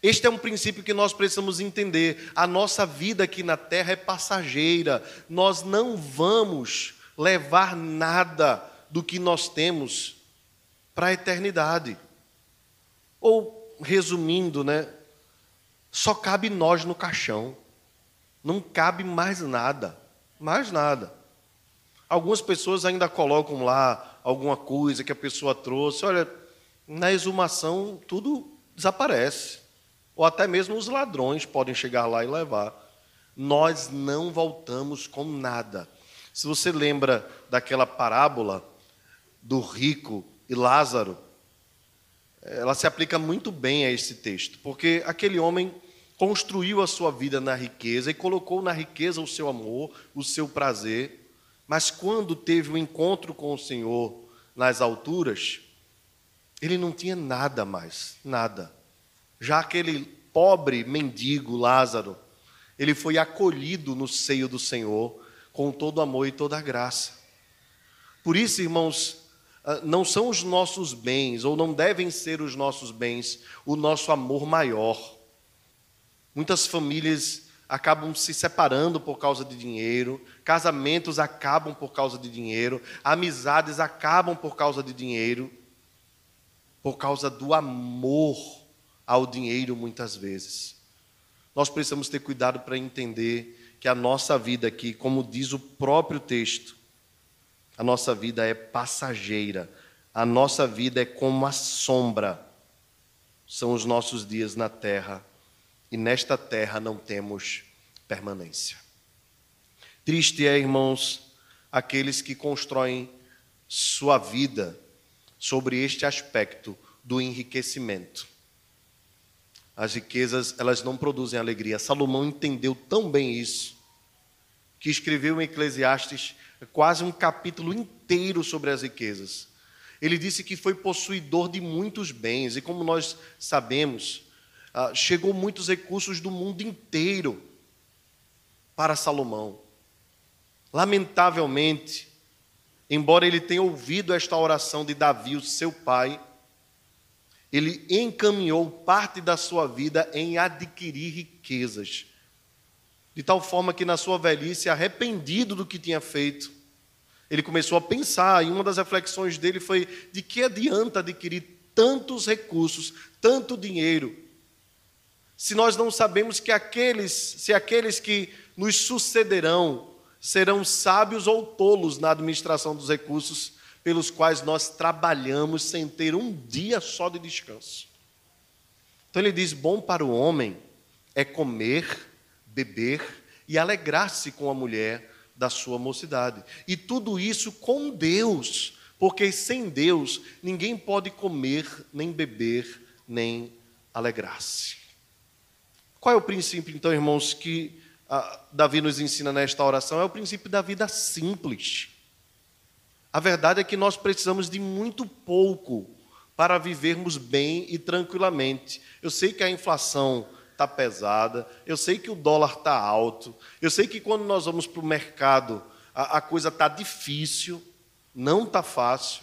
Este é um princípio que nós precisamos entender. A nossa vida aqui na terra é passageira. Nós não vamos levar nada do que nós temos para a eternidade. Ou, resumindo, né? Só cabe nós no caixão. Não cabe mais nada. Mais nada. Algumas pessoas ainda colocam lá alguma coisa que a pessoa trouxe. Olha, na exumação tudo desaparece. Ou até mesmo os ladrões podem chegar lá e levar. Nós não voltamos com nada. Se você lembra daquela parábola do rico e Lázaro, ela se aplica muito bem a esse texto, porque aquele homem construiu a sua vida na riqueza e colocou na riqueza o seu amor, o seu prazer, mas quando teve o um encontro com o Senhor nas alturas, ele não tinha nada mais, nada. Já aquele pobre mendigo Lázaro, ele foi acolhido no seio do Senhor com todo amor e toda graça. Por isso, irmãos, ah, não são os nossos bens, ou não devem ser os nossos bens, o nosso amor maior. Muitas famílias acabam se separando por causa de dinheiro, casamentos acabam por causa de dinheiro, amizades acabam por causa de dinheiro, por causa do amor ao dinheiro, muitas vezes. Nós precisamos ter cuidado para entender que a nossa vida aqui, como diz o próprio texto, a nossa vida é passageira, a nossa vida é como a sombra, são os nossos dias na terra, e nesta terra não temos permanência. Triste é, irmãos, aqueles que constroem sua vida sobre este aspecto do enriquecimento. As riquezas, elas não produzem alegria. Salomão entendeu tão bem isso, que escreveu em Eclesiastes quase um capítulo inteiro sobre as riquezas. Ele disse que foi possuidor de muitos bens, e como nós sabemos, ah, chegou muitos recursos do mundo inteiro para Salomão. Lamentavelmente, embora ele tenha ouvido esta oração de Davi, o seu pai, ele encaminhou parte da sua vida em adquirir riquezas. De tal forma que, na sua velhice, arrependido do que tinha feito, ele começou a pensar, e uma das reflexões dele foi: de que adianta adquirir tantos recursos, tanto dinheiro, se nós não sabemos que aqueles, se aqueles que nos sucederão serão sábios ou tolos na administração dos recursos pelos quais nós trabalhamos sem ter um dia só de descanso. Então ele diz: bom para o homem é comer, beber e alegrar-se com a mulher da sua mocidade. E tudo isso com Deus, porque sem Deus ninguém pode comer, nem beber, nem alegrar-se. Qual é o princípio, então, irmãos, que ah, Davi nos ensina nesta oração? É o princípio da vida simples. A verdade é que nós precisamos de muito pouco para vivermos bem e tranquilamente. Eu sei que a inflação está pesada, eu sei que o dólar está alto, eu sei que quando nós vamos para o mercado a, a coisa está difícil, não está fácil.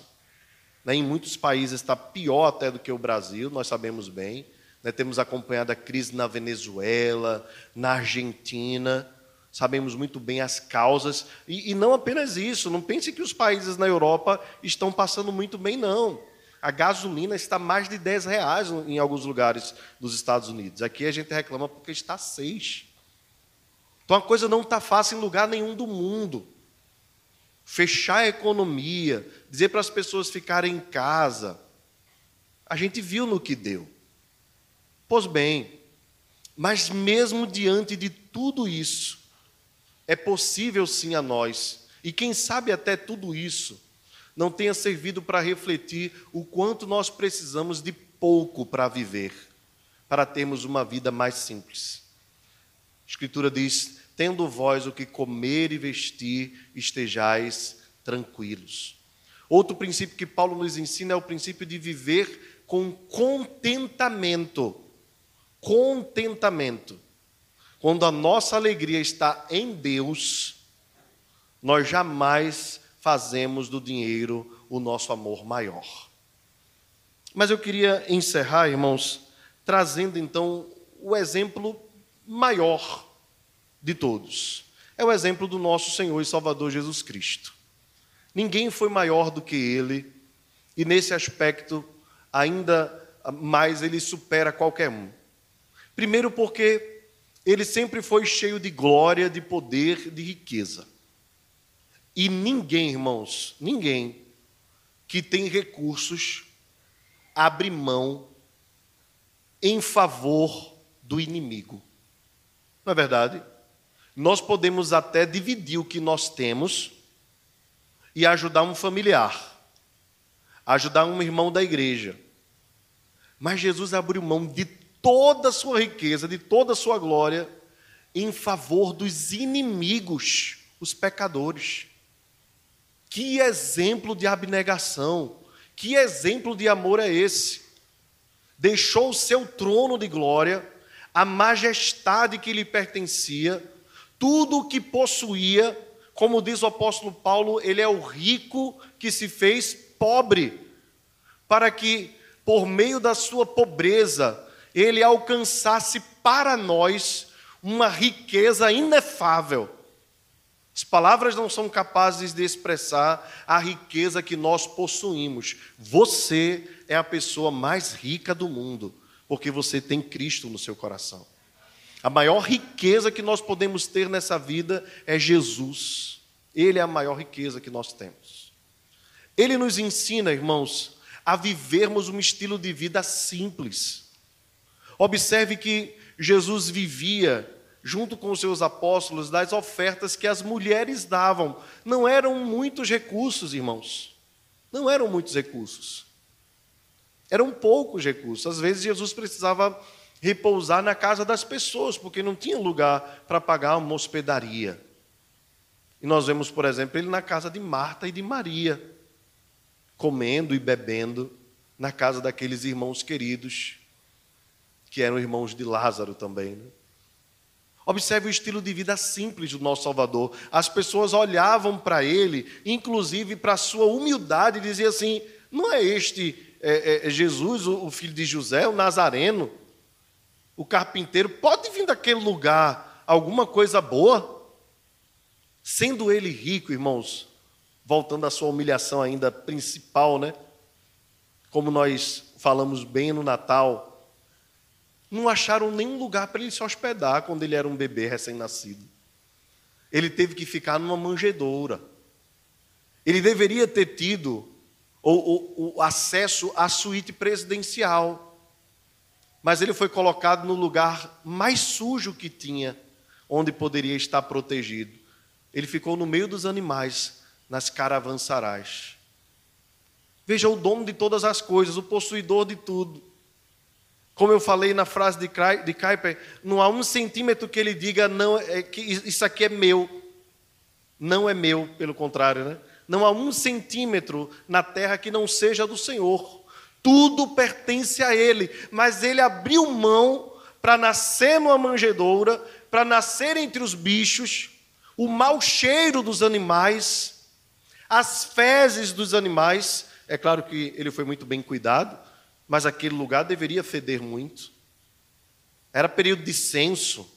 Né? Em muitos países está pior até do que o Brasil, nós sabemos bem. Né? Temos acompanhado a crise na Venezuela, na Argentina sabemos muito bem as causas, e, e, não apenas isso, não pense que os países na Europa estão passando muito bem, não. A gasolina está mais de 10 reais em alguns lugares dos Estados Unidos. Aqui a gente reclama porque está 6. Então a coisa não está fácil em lugar nenhum do mundo. Fechar a economia, dizer para as pessoas ficarem em casa. A gente viu no que deu. Pois bem, mas mesmo diante de tudo isso, é possível sim a nós, e quem sabe até tudo isso, não tenha servido para refletir o quanto nós precisamos de pouco para viver, para termos uma vida mais simples. A Escritura diz: tendo vós o que comer e vestir, estejais tranquilos. Outro princípio que Paulo nos ensina é o princípio de viver com contentamento. Contentamento. Quando a nossa alegria está em Deus, nós jamais fazemos do dinheiro o nosso amor maior. Mas eu queria encerrar, irmãos, trazendo então o exemplo maior de todos. É o exemplo do nosso Senhor e Salvador Jesus Cristo. Ninguém foi maior do que ele, e nesse aspecto, ainda mais ele supera qualquer um. Primeiro, porque ele sempre foi cheio de glória, de poder, de riqueza. E ninguém, irmãos, ninguém que tem recursos abre mão em favor do inimigo. Não é verdade? Nós podemos até dividir o que nós temos e ajudar um familiar, ajudar um irmão da igreja. Mas Jesus abriu mão de toda a sua riqueza, de toda a sua glória, em favor dos inimigos, os pecadores. Que exemplo de abnegação, que exemplo de amor é esse? Deixou o seu trono de glória, a majestade que lhe pertencia, tudo o que possuía, como diz o apóstolo Paulo, ele é o rico que se fez pobre, para que, por meio da sua pobreza, ele alcançasse para nós uma riqueza inefável as palavras não são capazes de expressar a riqueza que nós possuímos. Você é a pessoa mais rica do mundo, porque você tem Cristo no seu coração. A maior riqueza que nós podemos ter nessa vida é Jesus. Ele é a maior riqueza que nós temos. Ele nos ensina, irmãos, a vivermos um estilo de vida simples. Observe que Jesus vivia junto com os seus apóstolos, das ofertas que as mulheres davam. Não eram muitos recursos, irmãos. Não eram muitos recursos. Eram poucos recursos. Às vezes Jesus precisava repousar na casa das pessoas, porque não tinha lugar para pagar uma hospedaria. E nós vemos, por exemplo, ele na casa de Marta e de Maria, comendo e bebendo na casa daqueles irmãos queridos, que eram irmãos de Lázaro também. Né? Observe o estilo de vida simples do nosso Salvador. As pessoas olhavam para ele, inclusive para a sua humildade, e diziam assim: não é este é, é, Jesus, o, o filho de José, o Nazareno, o carpinteiro? Pode vir daquele lugar alguma coisa boa? Sendo ele rico, irmãos, voltando à sua humilhação ainda principal, né? Como nós falamos bem no Natal, não acharam nenhum lugar para ele se hospedar quando ele era um bebê recém-nascido. Ele teve que ficar numa manjedoura. Ele deveria ter tido o, acesso à suíte presidencial. Mas ele foi colocado no lugar mais sujo que tinha, onde poderia estar protegido. Ele ficou no meio dos animais, nas caravansarais. Veja o dono de todas as coisas, o possuidor de tudo. Como eu falei na frase de Kuyper, não há um centímetro que ele diga não, é, que isso aqui é meu. Não é meu, pelo contrário, né? Não há um centímetro na terra que não seja do Senhor. Tudo pertence a Ele, mas Ele abriu mão para nascer numa manjedoura, para nascer entre os bichos, o mau cheiro dos animais, as fezes dos animais. É claro que ele foi muito bem cuidado, mas aquele lugar deveria feder muito. Era período de censo,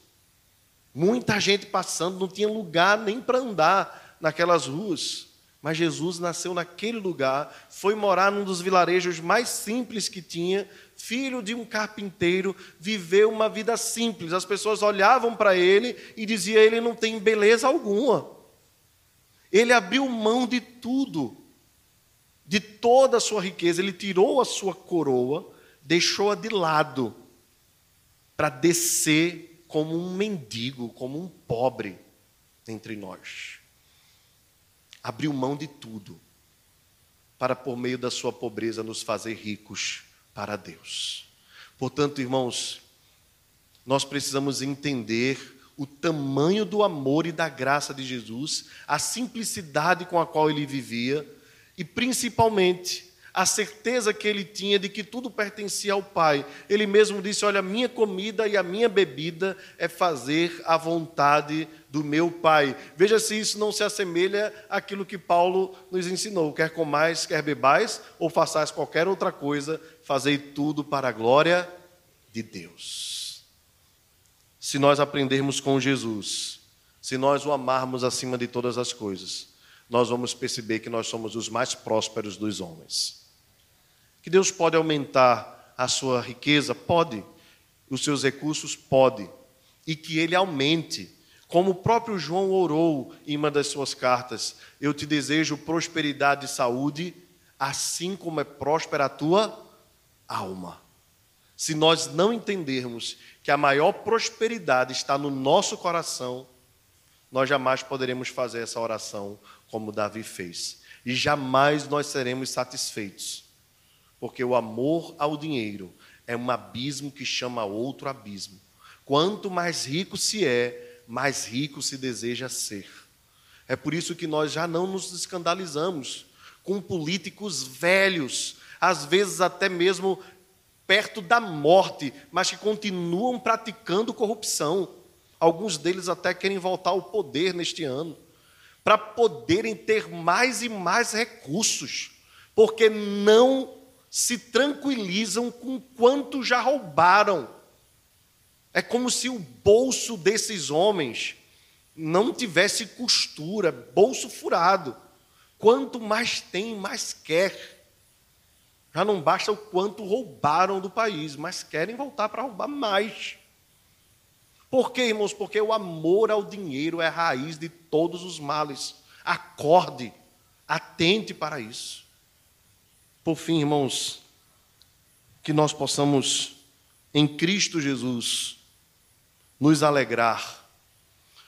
muita gente passando, não tinha lugar nem para andar naquelas ruas. Mas Jesus nasceu naquele lugar, foi morar num dos vilarejos mais simples que tinha, filho de um carpinteiro, viveu uma vida simples. As pessoas olhavam para ele e diziam: ele não tem beleza alguma. Ele abriu mão de tudo, de toda a sua riqueza, ele tirou a sua coroa, deixou-a de lado, para descer como um mendigo, como um pobre entre nós abriu mão de tudo para, por meio da sua pobreza, nos fazer ricos para Deus. Portanto, irmãos, nós precisamos entender o tamanho do amor e da graça de Jesus, a simplicidade com a qual ele vivia e, principalmente, a certeza que ele tinha de que tudo pertencia ao Pai. Ele mesmo disse: Olha, a minha comida e a minha bebida é fazer a vontade do meu Pai. Veja se isso não se assemelha àquilo que Paulo nos ensinou: quer comais, quer bebais, ou façais qualquer outra coisa, fazei tudo para a glória de Deus. Se nós aprendermos com Jesus, se nós o amarmos acima de todas as coisas, nós vamos perceber que nós somos os mais prósperos dos homens. Que Deus pode aumentar a sua riqueza? Pode. Os seus recursos? Pode. E que Ele aumente. Como o próprio João orou em uma das suas cartas: Eu te desejo prosperidade e saúde, assim como é próspera a tua alma. Se nós não entendermos que a maior prosperidade está no nosso coração, nós jamais poderemos fazer essa oração como Davi fez. E jamais nós seremos satisfeitos porque o amor ao dinheiro é um abismo que chama outro abismo. Quanto mais rico se é, mais rico se deseja ser. É por isso que nós já não nos escandalizamos com políticos velhos, às vezes até mesmo perto da morte, mas que continuam praticando corrupção. Alguns deles até querem voltar ao poder neste ano, para poderem ter mais e mais recursos, porque não se tranquilizam com quanto já roubaram. É como se o bolso desses homens não tivesse costura, bolso furado. Quanto mais tem, mais quer. Já não basta o quanto roubaram do país, mas querem voltar para roubar mais. Por quê, irmãos? Porque o amor ao dinheiro é a raiz de todos os males. Acorde, atente para isso. Por fim, irmãos, que nós possamos, em Cristo Jesus, nos alegrar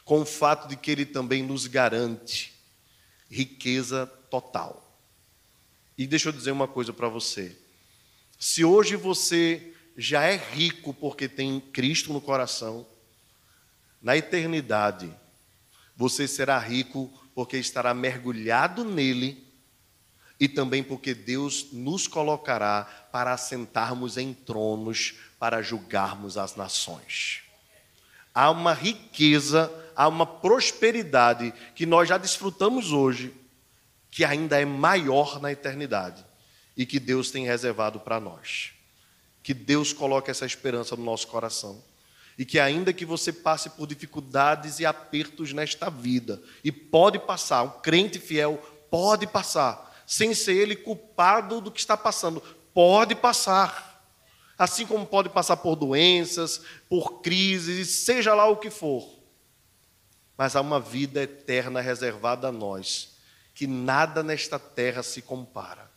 com o fato de que Ele também nos garante riqueza total. E deixa eu dizer uma coisa para você. Se hoje você já é rico porque tem Cristo no coração, na eternidade você será rico porque estará mergulhado nele e também porque Deus nos colocará para assentarmos em tronos para julgarmos as nações. Há uma riqueza, há uma prosperidade que nós já desfrutamos hoje, que ainda é maior na eternidade e que Deus tem reservado para nós. Que Deus coloque essa esperança no nosso coração. E que ainda que você passe por dificuldades e apertos nesta vida, e pode passar, um crente fiel pode passar, sem ser ele culpado do que está passando. Pode passar. Assim como pode passar por doenças, por crises, seja lá o que for. Mas há uma vida eterna reservada a nós, que nada nesta terra se compara.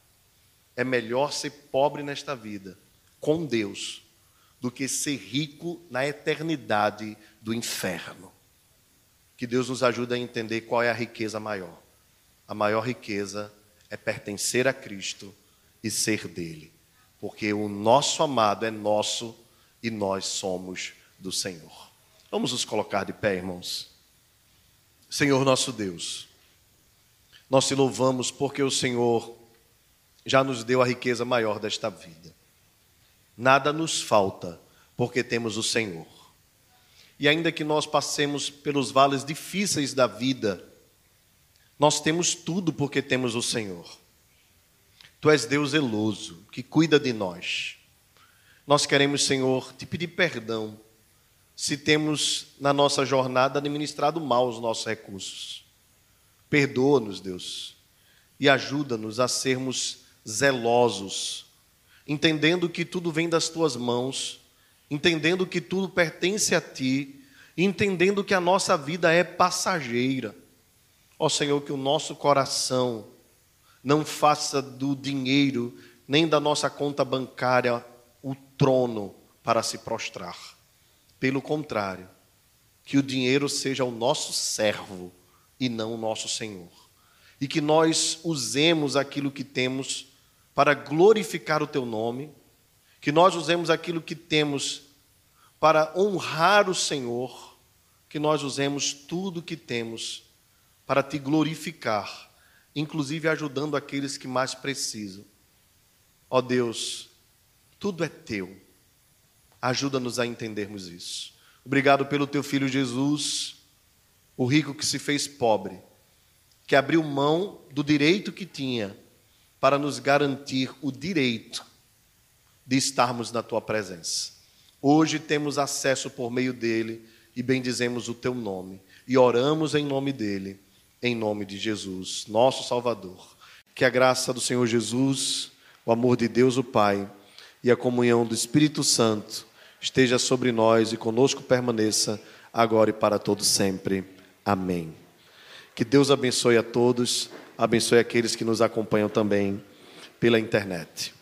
É melhor ser pobre nesta vida, com Deus, do que ser rico na eternidade do inferno. Que Deus nos ajude a entender qual é a riqueza maior. A maior riqueza é pertencer a Cristo e ser dele, porque o nosso amado é nosso e nós somos do Senhor. Vamos nos colocar de pé, irmãos. Senhor nosso Deus, nós te louvamos porque o Senhor já nos deu a riqueza maior desta vida. Nada nos falta porque temos o Senhor. E ainda que nós passemos pelos vales difíceis da vida, nós temos tudo porque temos o Senhor. Tu és Deus zeloso, que cuida de nós. Nós queremos, Senhor, te pedir perdão se temos na nossa jornada administrado mal os nossos recursos. Perdoa-nos, Deus. e ajuda-nos a sermos zelosos, entendendo que tudo vem das tuas mãos, entendendo que tudo pertence a ti, entendendo que a nossa vida é passageira. Ó Senhor, que o nosso coração não faça do dinheiro nem da nossa conta bancária o trono para se prostrar. Pelo contrário, que o dinheiro seja o nosso servo e não o nosso Senhor. E que nós usemos aquilo que temos para glorificar o teu nome, que nós usemos aquilo que temos para honrar o Senhor, que nós usemos tudo que temos para te glorificar, inclusive ajudando aqueles que mais precisam. Ó Deus, tudo é teu. Ajuda-nos a entendermos isso. Obrigado pelo teu filho Jesus, o rico que se fez pobre, que abriu mão do direito que tinha para nos garantir o direito de estarmos na tua presença. Hoje temos acesso por meio dele e bendizemos o teu nome e oramos em nome dele, em nome de Jesus, nosso Salvador. Que a graça do Senhor Jesus, o amor de Deus o Pai e a comunhão do Espírito Santo esteja sobre nós e conosco permaneça agora e para todo sempre. Amém. Que Deus abençoe a todos, abençoe aqueles que nos acompanham também pela internet.